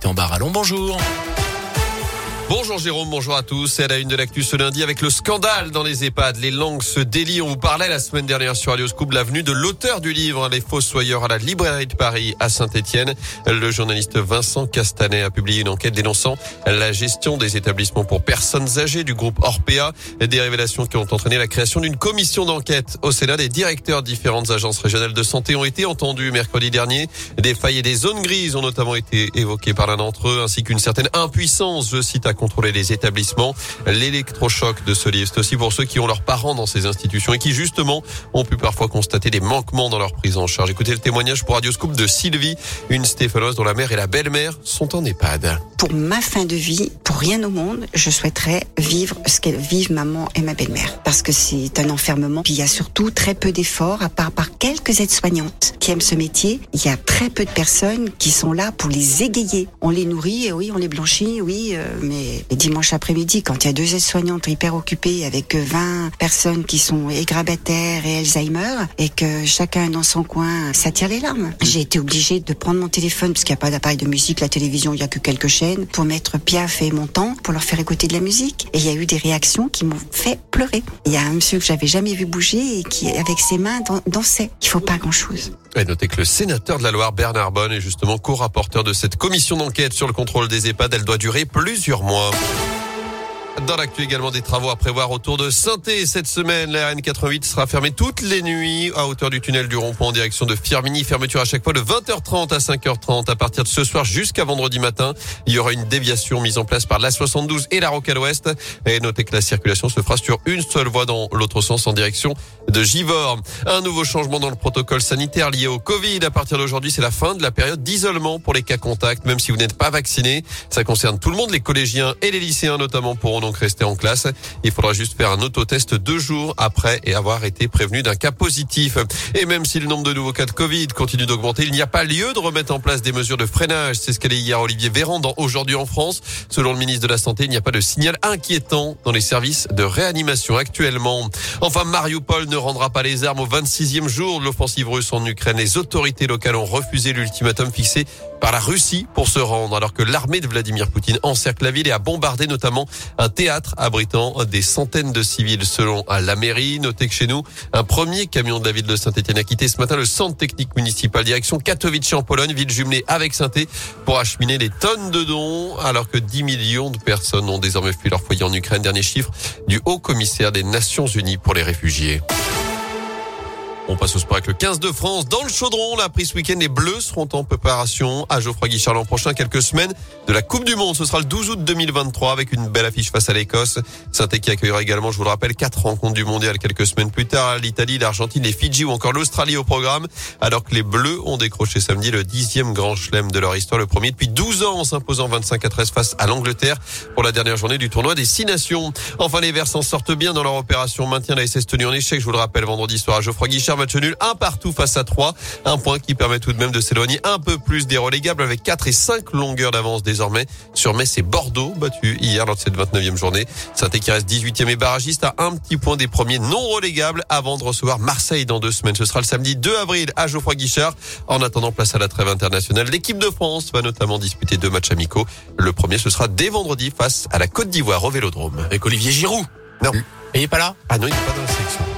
Gaëtan Barallon, bonjour. Bonjour Jérôme, bonjour à tous. C'est à la une de l'actu ce lundi avec le scandale dans les EHPAD. Les langues se délient. On vous parlait la semaine dernière sur Radio Scoop l'avenue de l'auteur du livre Les Fossoyeurs à la librairie de Paris à Saint-Etienne. Le journaliste Vincent Castanet a publié une enquête dénonçant la gestion des établissements pour personnes âgées du groupe Orpea. Des révélations qui ont entraîné la création d'une commission d'enquête au Sénat. Des directeurs de différentes agences régionales de santé ont été entendus mercredi dernier. Des failles et des zones grises ont notamment été évoquées par l'un d'entre eux ainsi qu'une certaine impuissance, je cite, à contrôler les établissements. L'électrochoc de ce livre, c'est aussi pour ceux qui ont leurs parents dans ces institutions et qui justement ont pu parfois constater des manquements dans leur prise en charge. Écoutez le témoignage pour Radio Scoop de Sylvie, une Stéphanoise dont la mère et la belle-mère sont en EHPAD. Pour ma fin de vie, pour rien au monde, je souhaiterais vivre ce qu'elles vivent maman et ma belle-mère. Parce que c'est un enfermement. Puis il y a surtout très peu d'efforts, à part par quelques aides-soignantes qui aiment ce métier. Il y a très peu de personnes qui sont là pour les égayer. On les nourrit, oui, on les blanchit, oui, euh, mais et, dimanche après-midi, quand il y a deux aides-soignantes hyper occupées avec 20 personnes qui sont égrabataires et Alzheimer et que chacun dans son coin, ça tire les larmes. J'ai été obligée de prendre mon téléphone parce qu'il n'y a pas d'appareil de musique, la télévision, il n'y a que quelques chaînes pour mettre Piaf et Montant pour leur faire écouter de la musique. Et il y a eu des réactions qui m'ont fait Il y a un monsieur que j'avais jamais vu bouger et qui, avec ses mains, dansait. Il faut pas grand-chose. Et notez que le sénateur de la Loire, Bernard Bonne, est justement co-rapporteur de cette commission d'enquête sur le contrôle des EHPAD. Elle doit durer plusieurs mois. Dans l'actu également des travaux à prévoir autour de saint cette semaine. La RN88 sera fermée toutes les nuits à hauteur du tunnel du rond-point en direction de Firmini. Fermeture à chaque fois de 20h30 à 5h30 à partir de ce soir jusqu'à vendredi matin. Il y aura une déviation mise en place par la 72 et la Rocade Ouest. Et notez que la circulation se fera sur une seule voie dans l'autre sens en direction de Givor. Un nouveau changement dans le protocole sanitaire lié au Covid. À partir d'aujourd'hui, c'est la fin de la période d'isolement pour les cas contacts, même si vous n'êtes pas vacciné. Ça concerne tout le monde, les collégiens et les lycéens notamment donc rester en classe. Il faudra juste faire un autotest deux jours après et avoir été prévenu d'un cas positif. Et même si le nombre de nouveaux cas de Covid continue d'augmenter, il n'y a pas lieu de remettre en place des mesures de freinage. C'est ce qu'a dit hier Olivier Véran dans Aujourd'hui en France. Selon le ministre de la Santé, il n'y a pas de signal inquiétant dans les services de réanimation actuellement. Enfin, Mariupol ne rendra pas les armes au 26e jour de l'offensive russe en Ukraine. Les autorités locales ont refusé l'ultimatum fixé par la Russie pour se rendre alors que l'armée de Vladimir Poutine encercle la ville et a bombardé notamment un théâtre abritant des centaines de civils selon la mairie. Notez que chez nous, un premier camion de la ville de Saint-Etienne a quitté ce matin le centre technique municipal direction Katowice en Pologne, ville jumelée avec saint pour acheminer des tonnes de dons alors que 10 millions de personnes ont désormais fui leur foyer en Ukraine. Dernier chiffre du haut commissaire des Nations Unies pour les réfugiés. On passe au sport avec le 15 de France. Dans le chaudron, la prise ce week-end, les Bleus seront en préparation à Geoffroy Guichard l'an prochain, quelques semaines de la Coupe du Monde. Ce sera le 12 août 2023 avec une belle affiche face à l'Écosse. saint qui accueillera également, je vous le rappelle, quatre rencontres du mondial quelques semaines plus tard. L'Italie, l'Argentine, les Fidji ou encore l'Australie au programme. Alors que les Bleus ont décroché samedi le dixième grand chelem de leur histoire, le premier depuis 12 ans en s'imposant 25 à 13 face à l'Angleterre pour la dernière journée du tournoi des Six Nations. Enfin, les Verts s'en sortent bien dans leur opération maintien la SS tenue en échec. Je vous le rappelle, vendredi soir à Geoffroy Guichard match nul, un partout face à 3. Un point qui permet tout de même de s'éloigner un peu plus des relégables avec 4 et 5 longueurs d'avance désormais sur Metz et Bordeaux, battu hier lors de cette 29e journée. saint qui reste 18e et barragiste à un petit point des premiers non relégables avant de recevoir Marseille dans deux semaines. Ce sera le samedi 2 avril à Geoffroy Guichard. En attendant, place à la trêve internationale. L'équipe de France va notamment disputer deux matchs amicaux. Le premier, ce sera dès vendredi face à la Côte d'Ivoire au Vélodrome. Avec Olivier Giroud. Non. Il n'est pas là? Ah non, il n'est pas dans la sélection.